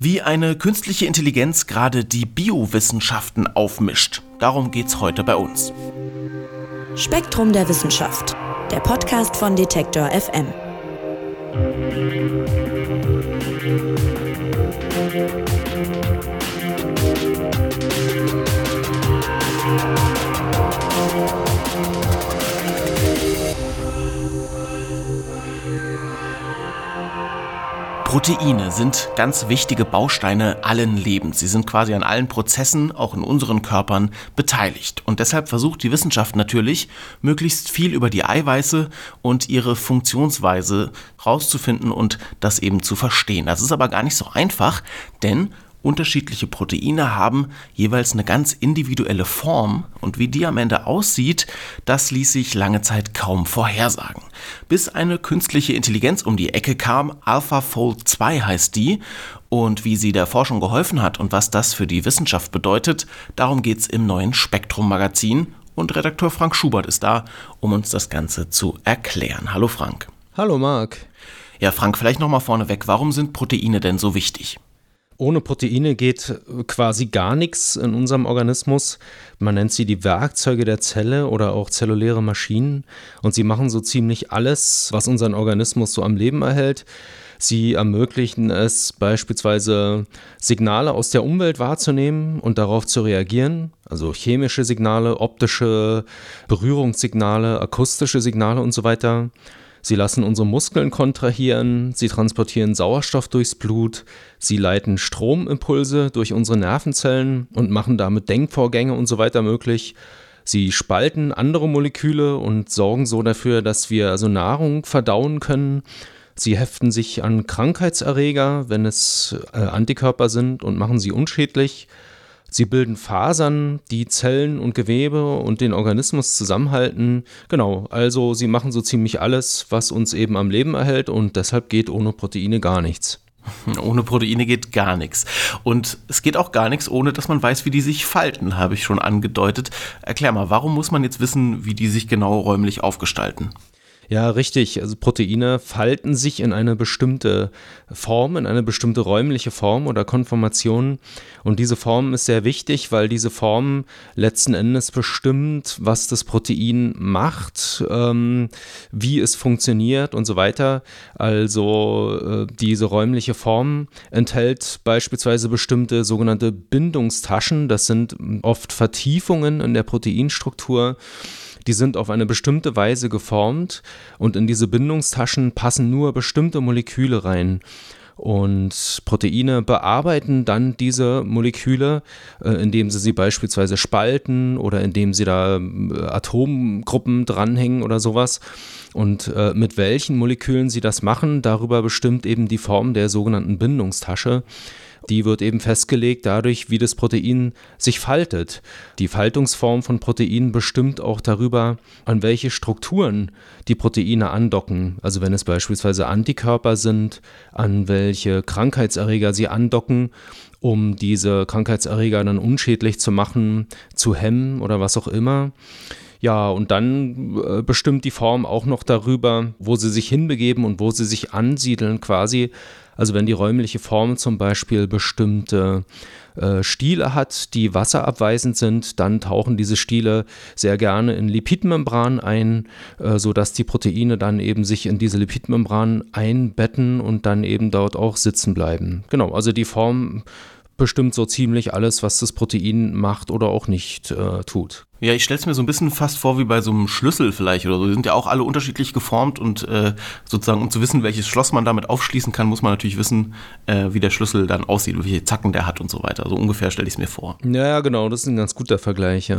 Wie eine künstliche Intelligenz gerade die Biowissenschaften aufmischt. Darum geht's heute bei uns. Spektrum der Wissenschaft, der Podcast von Detektor FM. Proteine sind ganz wichtige Bausteine allen Lebens. Sie sind quasi an allen Prozessen, auch in unseren Körpern, beteiligt. Und deshalb versucht die Wissenschaft natürlich, möglichst viel über die Eiweiße und ihre Funktionsweise rauszufinden und das eben zu verstehen. Das ist aber gar nicht so einfach, denn unterschiedliche Proteine haben jeweils eine ganz individuelle Form und wie die am Ende aussieht, das ließ sich lange Zeit kaum vorhersagen. Bis eine künstliche Intelligenz um die Ecke kam, AlphaFold 2 heißt die und wie sie der Forschung geholfen hat und was das für die Wissenschaft bedeutet, darum geht's im neuen Spektrum Magazin und Redakteur Frank Schubert ist da, um uns das Ganze zu erklären. Hallo Frank. Hallo Marc. Ja, Frank, vielleicht nochmal vorneweg, warum sind Proteine denn so wichtig? Ohne Proteine geht quasi gar nichts in unserem Organismus. Man nennt sie die Werkzeuge der Zelle oder auch zelluläre Maschinen. Und sie machen so ziemlich alles, was unseren Organismus so am Leben erhält. Sie ermöglichen es beispielsweise Signale aus der Umwelt wahrzunehmen und darauf zu reagieren, also chemische Signale, optische Berührungssignale, akustische Signale und so weiter. Sie lassen unsere Muskeln kontrahieren, sie transportieren Sauerstoff durchs Blut, sie leiten Stromimpulse durch unsere Nervenzellen und machen damit Denkvorgänge und so weiter möglich. Sie spalten andere Moleküle und sorgen so dafür, dass wir also Nahrung verdauen können. Sie heften sich an Krankheitserreger, wenn es äh, Antikörper sind und machen sie unschädlich. Sie bilden Fasern, die Zellen und Gewebe und den Organismus zusammenhalten. Genau, also sie machen so ziemlich alles, was uns eben am Leben erhält und deshalb geht ohne Proteine gar nichts. Ohne Proteine geht gar nichts. Und es geht auch gar nichts, ohne dass man weiß, wie die sich falten, habe ich schon angedeutet. Erklär mal, warum muss man jetzt wissen, wie die sich genau räumlich aufgestalten? Ja, richtig. Also Proteine falten sich in eine bestimmte Form, in eine bestimmte räumliche Form oder Konformation. Und diese Form ist sehr wichtig, weil diese Form letzten Endes bestimmt, was das Protein macht, ähm, wie es funktioniert und so weiter. Also äh, diese räumliche Form enthält beispielsweise bestimmte sogenannte Bindungstaschen. Das sind oft Vertiefungen in der Proteinstruktur die sind auf eine bestimmte Weise geformt und in diese Bindungstaschen passen nur bestimmte Moleküle rein. Und Proteine bearbeiten dann diese Moleküle, äh, indem sie sie beispielsweise spalten oder indem sie da äh, Atomgruppen dranhängen oder sowas. Und äh, mit welchen Molekülen sie das machen, darüber bestimmt eben die Form der sogenannten Bindungstasche die wird eben festgelegt dadurch, wie das Protein sich faltet. Die Faltungsform von Proteinen bestimmt auch darüber, an welche Strukturen die Proteine andocken. Also wenn es beispielsweise Antikörper sind, an welche Krankheitserreger sie andocken um diese Krankheitserreger dann unschädlich zu machen, zu hemmen oder was auch immer. Ja, und dann äh, bestimmt die Form auch noch darüber, wo sie sich hinbegeben und wo sie sich ansiedeln quasi. Also wenn die räumliche Form zum Beispiel bestimmte äh, Stiele hat, die wasserabweisend sind, dann tauchen diese Stiele sehr gerne in Lipidmembran ein, äh, sodass die Proteine dann eben sich in diese Lipidmembran einbetten und dann eben dort auch sitzen bleiben. Genau, also die Form bestimmt so ziemlich alles, was das Protein macht oder auch nicht äh, tut. Ja, ich stelle es mir so ein bisschen fast vor wie bei so einem Schlüssel vielleicht oder so. Die sind ja auch alle unterschiedlich geformt und äh, sozusagen, um zu wissen, welches Schloss man damit aufschließen kann, muss man natürlich wissen, äh, wie der Schlüssel dann aussieht, welche Zacken der hat und so weiter. So ungefähr stelle ich es mir vor. Ja, genau, das ist ein ganz guter Vergleich, ja.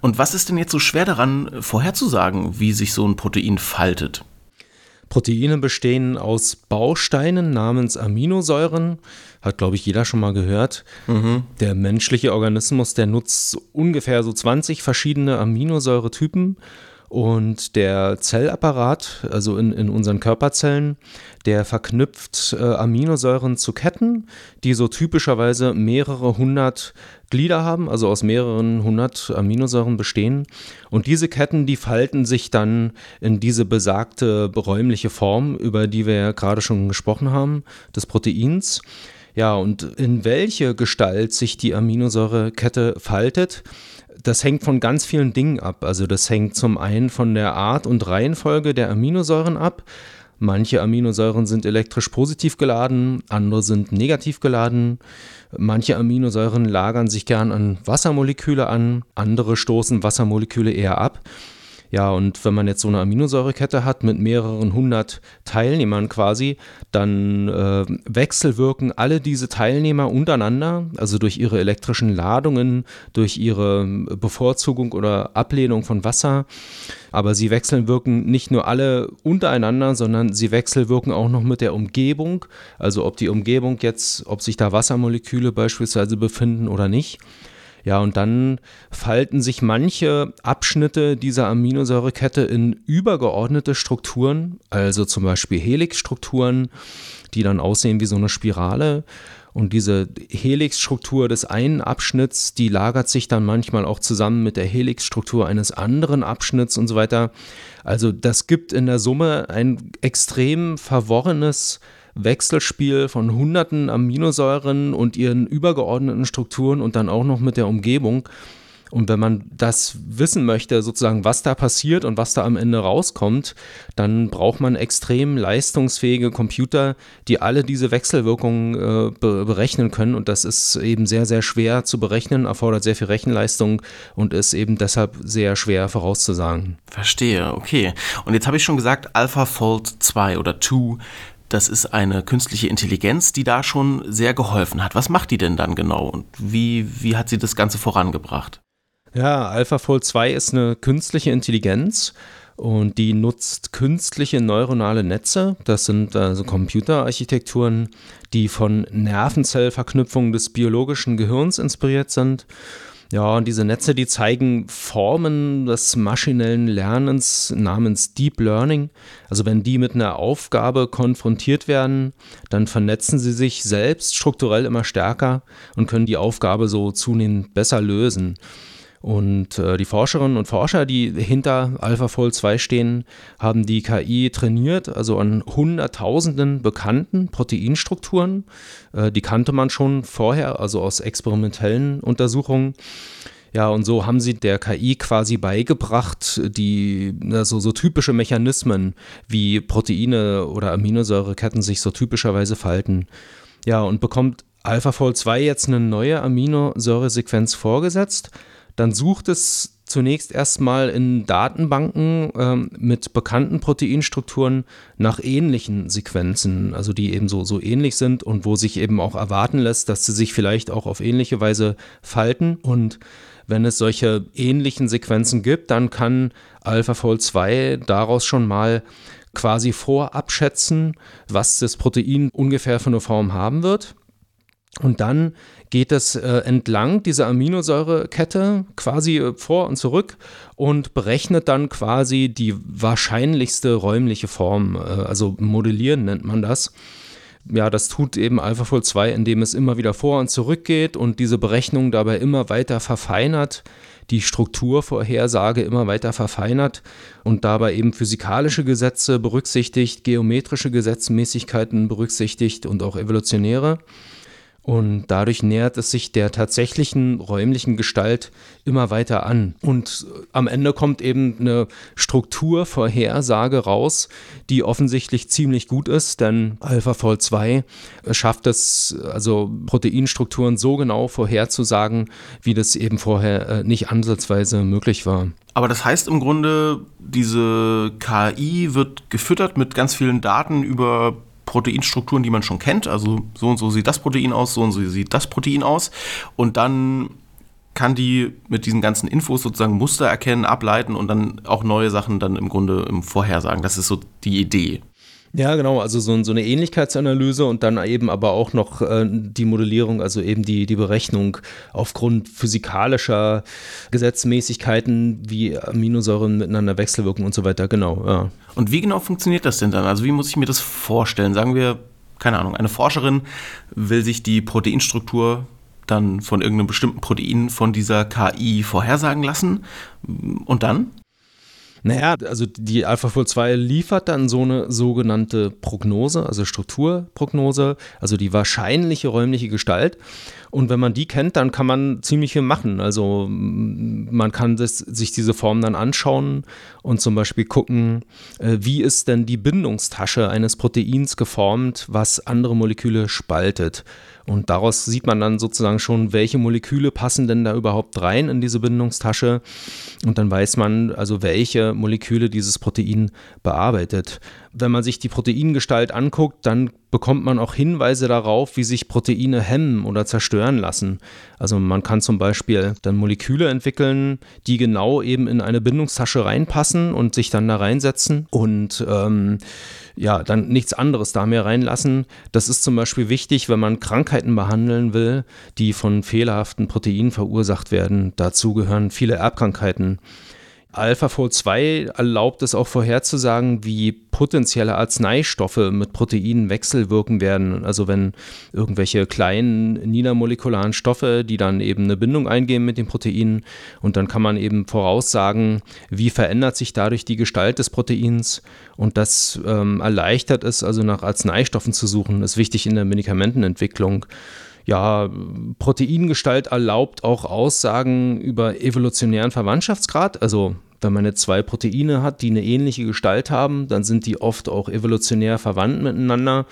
Und was ist denn jetzt so schwer daran, vorherzusagen, wie sich so ein Protein faltet? Proteine bestehen aus Bausteinen namens Aminosäuren. Hat, glaube ich, jeder schon mal gehört. Mhm. Der menschliche Organismus, der nutzt ungefähr so 20 verschiedene Aminosäuretypen. Und der Zellapparat, also in, in unseren Körperzellen, der verknüpft äh, Aminosäuren zu Ketten, die so typischerweise mehrere hundert Glieder haben, also aus mehreren hundert Aminosäuren bestehen. Und diese Ketten, die falten sich dann in diese besagte räumliche Form, über die wir ja gerade schon gesprochen haben, des Proteins. Ja, und in welche Gestalt sich die Aminosäurekette faltet, das hängt von ganz vielen Dingen ab. Also das hängt zum einen von der Art und Reihenfolge der Aminosäuren ab. Manche Aminosäuren sind elektrisch positiv geladen, andere sind negativ geladen. Manche Aminosäuren lagern sich gern an Wassermoleküle an, andere stoßen Wassermoleküle eher ab. Ja, und wenn man jetzt so eine Aminosäurekette hat mit mehreren hundert Teilnehmern quasi, dann äh, wechselwirken alle diese Teilnehmer untereinander, also durch ihre elektrischen Ladungen, durch ihre Bevorzugung oder Ablehnung von Wasser. Aber sie wechselwirken nicht nur alle untereinander, sondern sie wechselwirken auch noch mit der Umgebung. Also ob die Umgebung jetzt, ob sich da Wassermoleküle beispielsweise befinden oder nicht. Ja, und dann falten sich manche Abschnitte dieser Aminosäurekette in übergeordnete Strukturen, also zum Beispiel Helixstrukturen, die dann aussehen wie so eine Spirale. Und diese Helixstruktur des einen Abschnitts, die lagert sich dann manchmal auch zusammen mit der Helixstruktur eines anderen Abschnitts und so weiter. Also das gibt in der Summe ein extrem verworrenes Wechselspiel von hunderten Aminosäuren und ihren übergeordneten Strukturen und dann auch noch mit der Umgebung. Und wenn man das wissen möchte, sozusagen, was da passiert und was da am Ende rauskommt, dann braucht man extrem leistungsfähige Computer, die alle diese Wechselwirkungen äh, be berechnen können. Und das ist eben sehr, sehr schwer zu berechnen, erfordert sehr viel Rechenleistung und ist eben deshalb sehr schwer vorauszusagen. Verstehe, okay. Und jetzt habe ich schon gesagt, AlphaFold 2 oder 2 das ist eine künstliche Intelligenz, die da schon sehr geholfen hat. Was macht die denn dann genau und wie, wie hat sie das Ganze vorangebracht? Ja, AlphaFold 2 ist eine künstliche Intelligenz und die nutzt künstliche neuronale Netze. Das sind also Computerarchitekturen, die von Nervenzellverknüpfungen des biologischen Gehirns inspiriert sind ja, und diese Netze, die zeigen Formen des maschinellen Lernens namens Deep Learning. Also wenn die mit einer Aufgabe konfrontiert werden, dann vernetzen sie sich selbst strukturell immer stärker und können die Aufgabe so zunehmend besser lösen. Und äh, die Forscherinnen und Forscher, die hinter AlphaFold 2 stehen, haben die KI trainiert, also an hunderttausenden bekannten Proteinstrukturen. Äh, die kannte man schon vorher, also aus experimentellen Untersuchungen. Ja, und so haben sie der KI quasi beigebracht, die also so typische Mechanismen wie Proteine oder Aminosäureketten sich so typischerweise falten. Ja, und bekommt AlphaFold 2 jetzt eine neue Aminosäuresequenz vorgesetzt dann sucht es zunächst erstmal in Datenbanken ähm, mit bekannten Proteinstrukturen nach ähnlichen Sequenzen, also die eben so, so ähnlich sind und wo sich eben auch erwarten lässt, dass sie sich vielleicht auch auf ähnliche Weise falten. Und wenn es solche ähnlichen Sequenzen gibt, dann kann AlphaFold 2 daraus schon mal quasi vorab schätzen, was das Protein ungefähr für eine Form haben wird. Und dann geht es äh, entlang dieser Aminosäurekette quasi äh, vor und zurück und berechnet dann quasi die wahrscheinlichste räumliche Form. Äh, also modellieren nennt man das. Ja, das tut eben AlphaFold 2, indem es immer wieder vor und zurück geht und diese Berechnung dabei immer weiter verfeinert, die Strukturvorhersage immer weiter verfeinert und dabei eben physikalische Gesetze berücksichtigt, geometrische Gesetzmäßigkeiten berücksichtigt und auch evolutionäre. Und dadurch nähert es sich der tatsächlichen räumlichen Gestalt immer weiter an. Und am Ende kommt eben eine Strukturvorhersage raus, die offensichtlich ziemlich gut ist, denn AlphaFold 2 schafft es, also Proteinstrukturen so genau vorherzusagen, wie das eben vorher äh, nicht ansatzweise möglich war. Aber das heißt im Grunde, diese KI wird gefüttert mit ganz vielen Daten über Proteinstrukturen, die man schon kennt. Also so und so sieht das Protein aus, so und so sieht das Protein aus. Und dann kann die mit diesen ganzen Infos sozusagen Muster erkennen, ableiten und dann auch neue Sachen dann im Grunde im Vorhersagen. Das ist so die Idee. Ja, genau, also so, so, eine Ähnlichkeitsanalyse und dann eben aber auch noch äh, die Modellierung, also eben die, die Berechnung aufgrund physikalischer Gesetzmäßigkeiten, wie Aminosäuren miteinander wechselwirken und so weiter, genau. Ja. Und wie genau funktioniert das denn dann? Also wie muss ich mir das vorstellen? Sagen wir, keine Ahnung, eine Forscherin will sich die Proteinstruktur dann von irgendeinem bestimmten Protein von dieser KI vorhersagen lassen und dann? Naja, also die AlphaFold 2 liefert dann so eine sogenannte Prognose, also Strukturprognose, also die wahrscheinliche räumliche Gestalt. Und wenn man die kennt, dann kann man ziemlich viel machen. Also man kann das, sich diese Form dann anschauen und zum Beispiel gucken, äh, wie ist denn die Bindungstasche eines Proteins geformt, was andere Moleküle spaltet. Und daraus sieht man dann sozusagen schon, welche Moleküle passen denn da überhaupt rein in diese Bindungstasche. Und dann weiß man also, welche Moleküle dieses Protein bearbeitet. Wenn man sich die Proteingestalt anguckt, dann bekommt man auch Hinweise darauf, wie sich Proteine hemmen oder zerstören lassen. Also man kann zum Beispiel dann Moleküle entwickeln, die genau eben in eine Bindungstasche reinpassen und sich dann da reinsetzen und ähm, ja, dann nichts anderes da mehr reinlassen. Das ist zum Beispiel wichtig, wenn man Krankheiten behandeln will, die von fehlerhaften Proteinen verursacht werden. Dazu gehören viele Erbkrankheiten. AlphaFold 2 erlaubt es auch vorherzusagen, wie potenzielle Arzneistoffe mit Proteinen wechselwirken werden. Also wenn irgendwelche kleinen niedermolekularen Stoffe, die dann eben eine Bindung eingehen mit den Proteinen und dann kann man eben voraussagen, wie verändert sich dadurch die Gestalt des Proteins und das ähm, erleichtert es, also nach Arzneistoffen zu suchen, ist wichtig in der Medikamentenentwicklung ja, Proteingestalt erlaubt auch Aussagen über evolutionären Verwandtschaftsgrad. Also wenn man jetzt zwei Proteine hat, die eine ähnliche Gestalt haben, dann sind die oft auch evolutionär verwandt miteinander.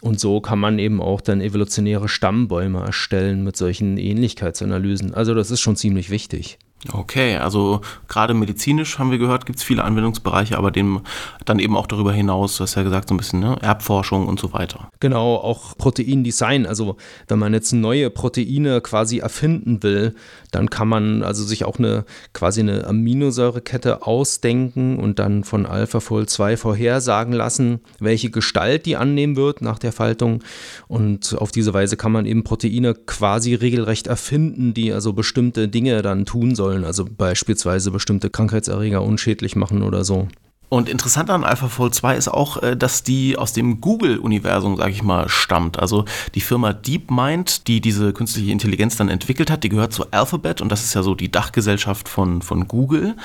Und so kann man eben auch dann evolutionäre Stammbäume erstellen mit solchen Ähnlichkeitsanalysen. Also das ist schon ziemlich wichtig. Okay, also gerade medizinisch haben wir gehört, gibt es viele Anwendungsbereiche, aber dem dann eben auch darüber hinaus, du hast ja gesagt, so ein bisschen ne? Erbforschung und so weiter. Genau, auch Proteindesign. Also wenn man jetzt neue Proteine quasi erfinden will, dann kann man also sich auch eine quasi eine Aminosäurekette ausdenken und dann von AlphaFold 2 vorhersagen lassen, welche Gestalt die annehmen wird nach der Faltung. Und auf diese Weise kann man eben Proteine quasi regelrecht erfinden, die also bestimmte Dinge dann tun sollen, also beispielsweise bestimmte Krankheitserreger unschädlich machen oder so. Und interessant an AlphaFold 2 ist auch, äh, dass die aus dem Google-Universum, sage ich mal, stammt. Also die Firma DeepMind, die diese künstliche Intelligenz dann entwickelt hat, die gehört zu Alphabet und das ist ja so die Dachgesellschaft von, von Google.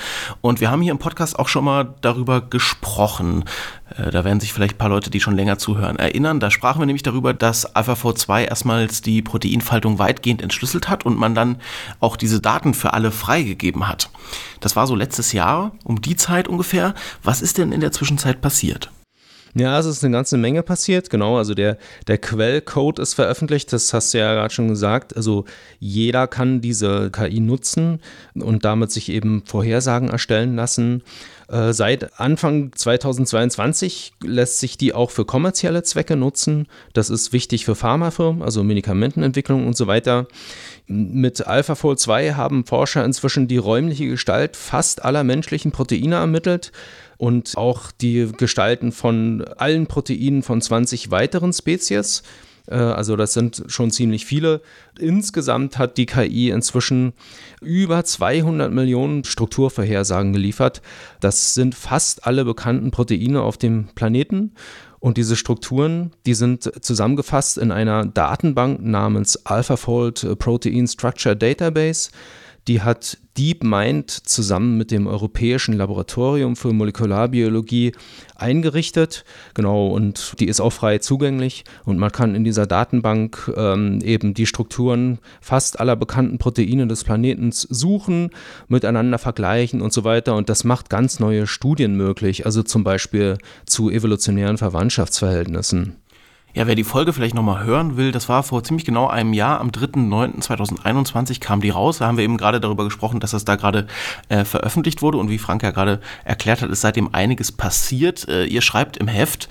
Und wir haben hier im Podcast auch schon mal darüber gesprochen. Äh, da werden sich vielleicht ein paar Leute, die schon länger zuhören, erinnern. Da sprachen wir nämlich darüber, dass AlphaFold 2 erstmals die Proteinfaltung weitgehend entschlüsselt hat und man dann auch diese Daten für alle freigegeben hat. Das war so letztes Jahr, um die Zeit ungefähr. Was ist denn in der Zwischenzeit passiert? Ja, es ist eine ganze Menge passiert, genau. Also der, der Quellcode ist veröffentlicht, das hast du ja gerade schon gesagt. Also jeder kann diese KI nutzen und damit sich eben Vorhersagen erstellen lassen. Äh, seit Anfang 2022 lässt sich die auch für kommerzielle Zwecke nutzen. Das ist wichtig für Pharmafirmen, also Medikamentenentwicklung und so weiter. Mit AlphaFold 2 haben Forscher inzwischen die räumliche Gestalt fast aller menschlichen Proteine ermittelt und auch die Gestalten von allen Proteinen von 20 weiteren Spezies. Äh, also das sind schon ziemlich viele. Insgesamt hat die KI inzwischen über 200 Millionen Strukturvorhersagen geliefert. Das sind fast alle bekannten Proteine auf dem Planeten. Und diese Strukturen, die sind zusammengefasst in einer Datenbank namens AlphaFold Protein Structure Database. Die hat DeepMind zusammen mit dem Europäischen Laboratorium für Molekularbiologie eingerichtet. Genau, und die ist auch frei zugänglich. Und man kann in dieser Datenbank ähm, eben die Strukturen fast aller bekannten Proteine des Planeten suchen, miteinander vergleichen und so weiter. Und das macht ganz neue Studien möglich, also zum Beispiel zu evolutionären Verwandtschaftsverhältnissen. Ja, wer die Folge vielleicht nochmal hören will, das war vor ziemlich genau einem Jahr, am 3.9.2021 kam die raus. Da haben wir eben gerade darüber gesprochen, dass das da gerade äh, veröffentlicht wurde und wie Frank ja gerade erklärt hat, ist seitdem einiges passiert. Äh, ihr schreibt im Heft,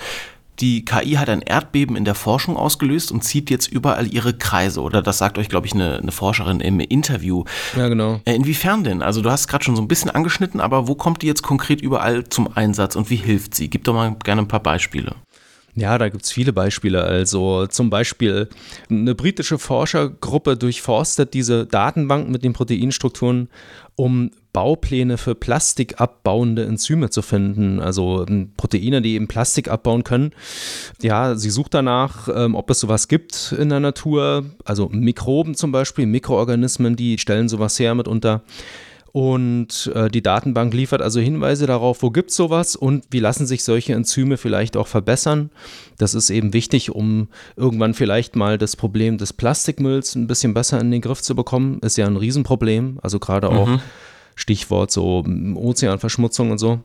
die KI hat ein Erdbeben in der Forschung ausgelöst und zieht jetzt überall ihre Kreise. Oder das sagt euch, glaube ich, eine, eine, Forscherin im Interview. Ja, genau. Äh, inwiefern denn? Also du hast gerade schon so ein bisschen angeschnitten, aber wo kommt die jetzt konkret überall zum Einsatz und wie hilft sie? Gib doch mal gerne ein paar Beispiele. Ja, da gibt es viele Beispiele. Also zum Beispiel eine britische Forschergruppe durchforstet diese Datenbank mit den Proteinstrukturen, um Baupläne für plastikabbauende Enzyme zu finden, also ähm, Proteine, die eben Plastik abbauen können. Ja, sie sucht danach, ähm, ob es sowas gibt in der Natur, also Mikroben zum Beispiel, Mikroorganismen, die stellen sowas her mitunter. Und äh, die Datenbank liefert also Hinweise darauf, wo gibt es sowas und wie lassen sich solche Enzyme vielleicht auch verbessern. Das ist eben wichtig, um irgendwann vielleicht mal das Problem des Plastikmülls ein bisschen besser in den Griff zu bekommen. Ist ja ein Riesenproblem. Also gerade auch mhm. Stichwort so hm, Ozeanverschmutzung und so.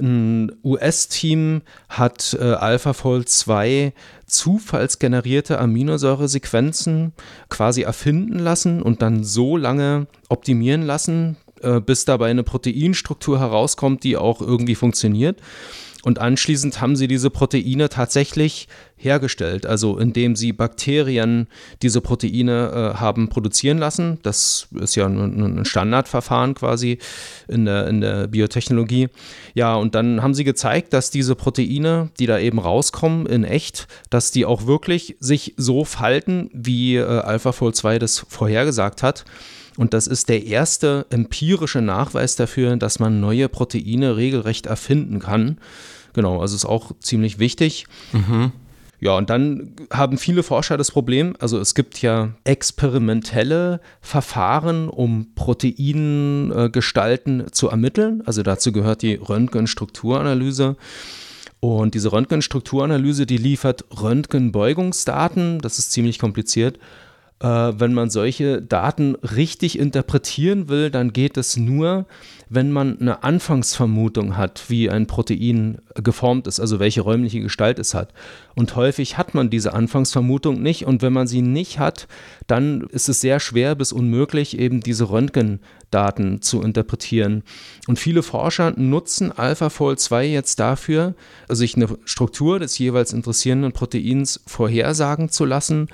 Ein US-Team hat äh, AlphaFold 2 zufallsgenerierte Aminosäuresequenzen quasi erfinden lassen und dann so lange optimieren lassen, äh, bis dabei eine Proteinstruktur herauskommt, die auch irgendwie funktioniert. Und anschließend haben sie diese Proteine tatsächlich hergestellt, also indem sie Bakterien diese Proteine äh, haben produzieren lassen. Das ist ja ein, ein, Standardverfahren quasi in der, in der Biotechnologie. Ja, und dann haben sie gezeigt, dass diese Proteine, die da eben rauskommen in echt, dass die auch wirklich sich so falten, wie äh, AlphaFold 2 das vorhergesagt hat. Und das ist der erste empirische Nachweis dafür, dass man neue Proteine regelrecht erfinden kann. Genau, also ist auch ziemlich wichtig. Mhm. Ja, und dann haben viele Forscher das Problem, also es gibt ja experimentelle Verfahren, um Proteingestalten zu ermitteln. Also dazu gehört die Röntgenstrukturanalyse. Und diese Röntgenstrukturanalyse, die liefert Röntgenbeugungsdaten, das ist ziemlich kompliziert wenn man solche Daten richtig interpretieren will, dann geht es nur, wenn man eine Anfangsvermutung hat, wie ein Protein geformt ist, also welche räumliche Gestalt es hat. Und häufig hat man diese Anfangsvermutung nicht. Und wenn man sie nicht hat, dann ist es sehr schwer bis unmöglich, eben diese Röntgendaten zu interpretieren. Und viele Forscher nutzen AlphaFold 2 jetzt dafür, sich eine Struktur des jeweils interessierenden Proteins vorhersagen zu lassen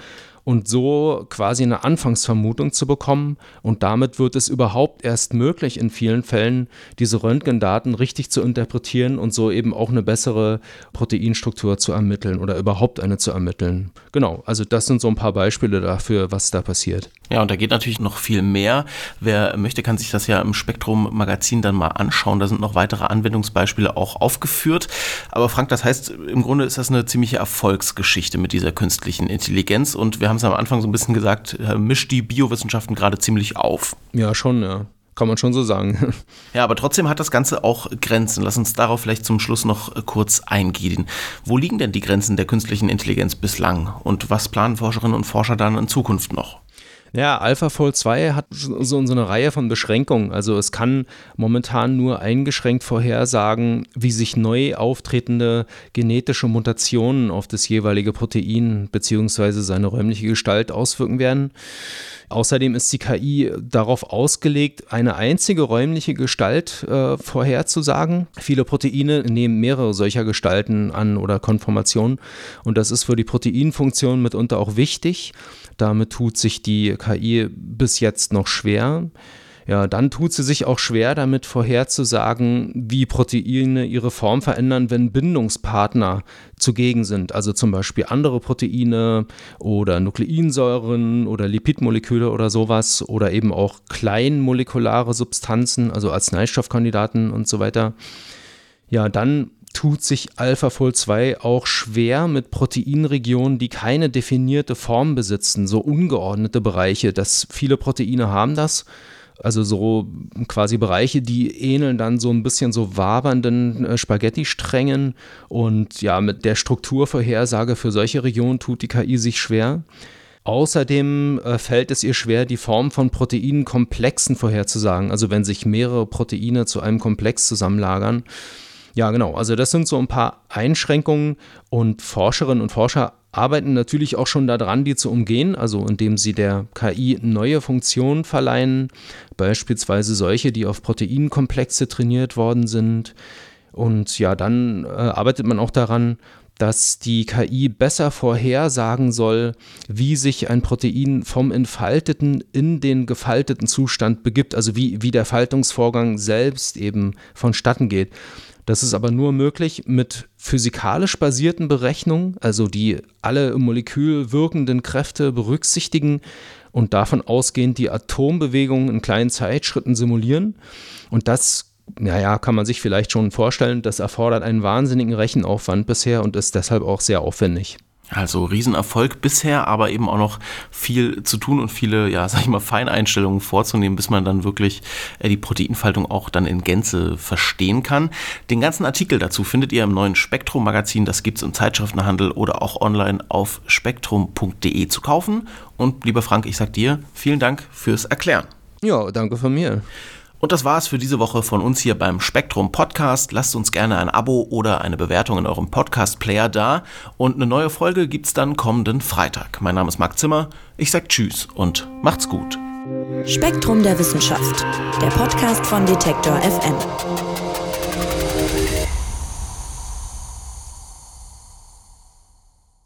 und so quasi eine Anfangsvermutung zu bekommen. Und damit wird es überhaupt erst möglich, in vielen Fällen diese Röntgendaten richtig zu interpretieren und so eben auch eine bessere Proteinstruktur zu ermitteln oder überhaupt eine zu ermitteln. Genau, also das sind so ein paar Beispiele dafür, was da passiert. Ja, und da geht natürlich noch viel mehr. Wer möchte, kann sich das ja im Spektrum Magazin dann mal anschauen. Da sind noch weitere Anwendungsbeispiele auch aufgeführt. Aber Frank, das heißt, im Grunde ist das eine ziemliche Erfolgsgeschichte mit dieser künstlichen Intelligenz. Und wir haben es am Anfang so ein bisschen gesagt, mischt die Biowissenschaften gerade ziemlich auf. Ja, schon, ja. Kann man schon so sagen. Ja, aber trotzdem hat das Ganze auch Grenzen. Lass uns darauf vielleicht zum Schluss noch kurz eingehen. Wo liegen denn die Grenzen der künstlichen Intelligenz bislang? Und was planen Forscherinnen und Forscher dann in Zukunft noch? Ja, AlphaFold 2 hat so, so eine Reihe von Beschränkungen. Also es kann momentan nur eingeschränkt vorhersagen, wie sich neu auftretende genetische Mutationen auf das jeweilige Protein bzw. seine räumliche Gestalt auswirken werden. Außerdem ist die KI darauf ausgelegt, eine einzige räumliche Gestalt äh, vorherzusagen. Viele Proteine nehmen mehrere solcher Gestalten an oder Konformationen und das ist für die Proteinfunktion mitunter auch wichtig. Damit tut sich die KI bis jetzt noch schwer. Ja, dann tut sie sich auch schwer damit vorherzusagen, wie Proteine ihre Form verändern, wenn Bindungspartner zugegen sind. Also zum Beispiel andere Proteine oder Nukleinsäuren oder Lipidmoleküle oder sowas oder eben auch kleinmolekulare Substanzen, also Arzneistoffkandidaten und so weiter. Ja, dann tut sich AlphaFold 2 auch schwer mit Proteinregionen, die keine definierte Form besitzen, so ungeordnete Bereiche. Das viele Proteine haben das. Also so quasi Bereiche, die ähneln dann so ein bisschen so wabernden äh, Spaghetti-Strängen. Und ja, mit der Strukturvorhersage für solche Regionen tut die KI sich schwer. Außerdem äh, fällt es ihr schwer, die Form von Proteinkomplexen vorherzusagen. Also wenn sich mehrere Proteine zu einem Komplex zusammenlagern. Ja, genau. Also das sind so ein paar Einschränkungen und Forscherinnen und Forscher arbeiten natürlich auch schon daran, die zu umgehen, also indem sie der KI neue Funktionen verleihen, beispielsweise solche, die auf Proteinkomplexe trainiert worden sind. Und ja, dann äh, arbeitet man auch daran, dass die KI besser vorhersagen soll, wie sich ein Protein vom entfalteten in den gefalteten Zustand begibt, also wie, wie der Faltungsvorgang selbst eben vonstatten geht. Das ist aber nur möglich mit physikalisch basierten Berechnungen, also die alle im Molekül wirkenden Kräfte berücksichtigen und davon ausgehend die Atombewegungen in kleinen Zeitschritten simulieren. Und das, naja, kann man sich vielleicht schon vorstellen, das erfordert einen wahnsinnigen Rechenaufwand bisher und ist deshalb auch sehr aufwendig. Also Riesenerfolg bisher, aber eben auch noch viel zu tun und viele, ja, sag ich mal, Feineinstellungen vorzunehmen, bis man dann wirklich äh, die Proteinfaltung auch dann in Gänze verstehen kann. Den ganzen Artikel dazu findet ihr im neuen Spektrum-Magazin. Das gibt es im Zeitschriftenhandel oder auch online auf spektrum.de zu kaufen. Und lieber Frank, ich sag dir vielen Dank fürs Erklären. Ja, danke von mir. Und das war es für diese Woche von uns hier beim Spektrum Podcast. Lasst uns gerne ein Abo oder eine Bewertung in eurem Podcast-Player da. Und eine neue Folge gibt es dann kommenden Freitag. Mein Name ist Marc Zimmer. Ich sage Tschüss und macht's gut. Spektrum der Wissenschaft, der Podcast von Detektor FM.